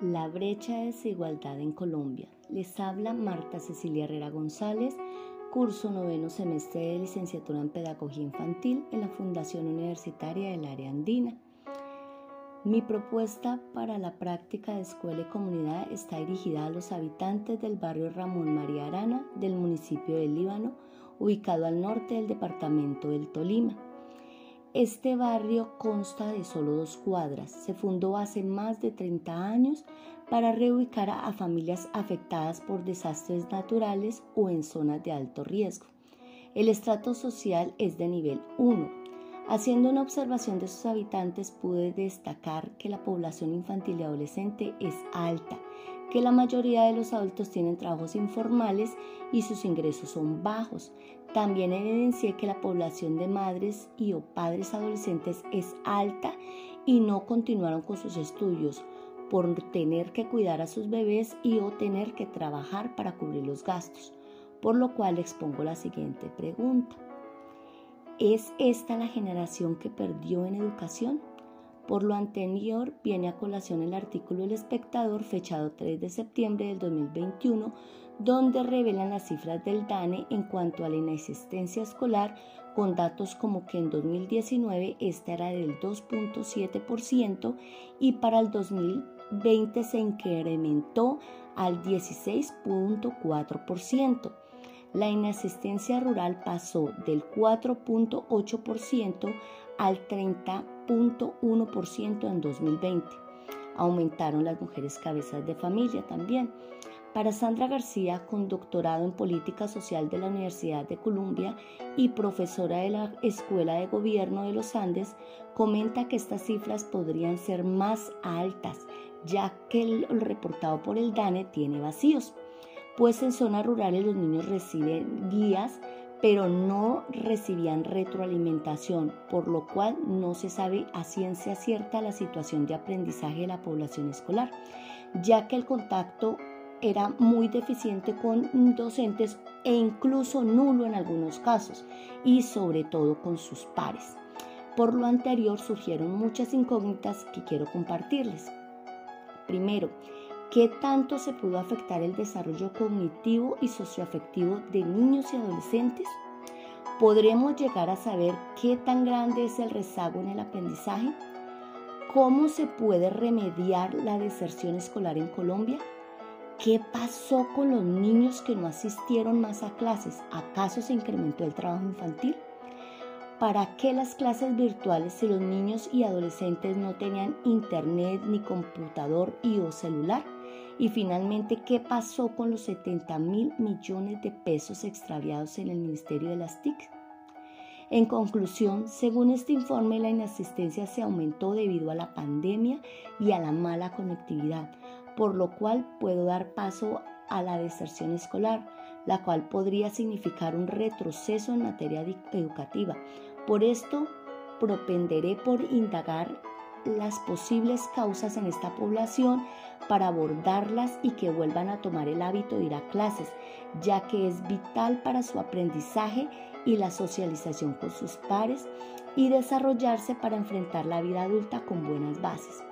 La brecha de desigualdad en Colombia. Les habla Marta Cecilia Herrera González, curso noveno semestre de licenciatura en Pedagogía Infantil en la Fundación Universitaria del Área Andina. Mi propuesta para la práctica de escuela y comunidad está dirigida a los habitantes del barrio Ramón María Arana del municipio de Líbano, ubicado al norte del departamento del Tolima. Este barrio consta de solo dos cuadras. Se fundó hace más de 30 años para reubicar a, familias afectadas por desastres naturales o en zonas de alto riesgo. El estrato social es de nivel 1. Haciendo una observación de sus habitantes pude destacar que la población infantil y adolescente es alta, que la mayoría de los adultos tienen trabajos informales y sus ingresos son bajos. También evidencié que la población de madres y o padres adolescentes es alta y no continuaron con sus estudios por tener que cuidar a sus bebés y o tener que trabajar para cubrir los gastos. Por lo cual expongo la siguiente pregunta. ¿Es esta la generación que perdió en educación? Por lo anterior, viene a colación el artículo El Espectador, fechado 3 de septiembre del 2021, donde revelan las cifras del DANE en cuanto a la inexistencia escolar, con datos como que en 2019 esta era del 2.7% y para el 2020 se incrementó al 16.4%. La inasistencia rural pasó del 4.8% al 30.1% en 2020. Aumentaron las mujeres cabezas de familia también. Para Sandra García, con doctorado en Política Social de la Universidad de Columbia y profesora de la Escuela de Gobierno de los Andes, comenta que estas cifras podrían ser más altas, ya que el reportado por el DANE tiene vacíos, pues en zonas rurales los niños reciben guías pero no recibían retroalimentación, por lo cual no se sabe a ciencia cierta la situación de aprendizaje de la población escolar, ya que el contacto era muy deficiente con docentes e incluso nulo en algunos casos, y sobre todo con sus pares. Por lo anterior surgieron muchas incógnitas que quiero compartirles. Primero, ¿qué tanto se pudo afectar el desarrollo cognitivo y socioafectivo de niños y adolescentes? ¿Podremos llegar a saber qué tan grande es el rezago en el aprendizaje? ¿Cómo se puede remediar la deserción escolar en Colombia? ¿Qué pasó con los niños que no asistieron más a clases? ¿Acaso se incrementó el trabajo infantil? ¿Para qué las clases virtuales si los niños y adolescentes no tenían internet ni computador y o celular? Y finalmente, ¿qué pasó con los 70 mil millones de pesos extraviados en el Ministerio de las TIC? En conclusión, según este informe, la inasistencia se aumentó debido a la pandemia y a la mala conectividad, por lo cual puedo dar paso a la deserción escolar, la cual podría significar un retroceso en materia educativa. Por esto, propenderé por indagar las posibles causas en esta población para abordarlas y que vuelvan a tomar el hábito de ir a clases, ya que es vital para su aprendizaje y la socialización con sus pares y desarrollarse para enfrentar la vida adulta con buenas bases.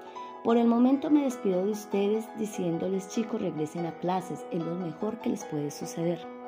Por el momento me despido de ustedes diciéndoles chicos regresen a clases, es lo mejor que les puede suceder.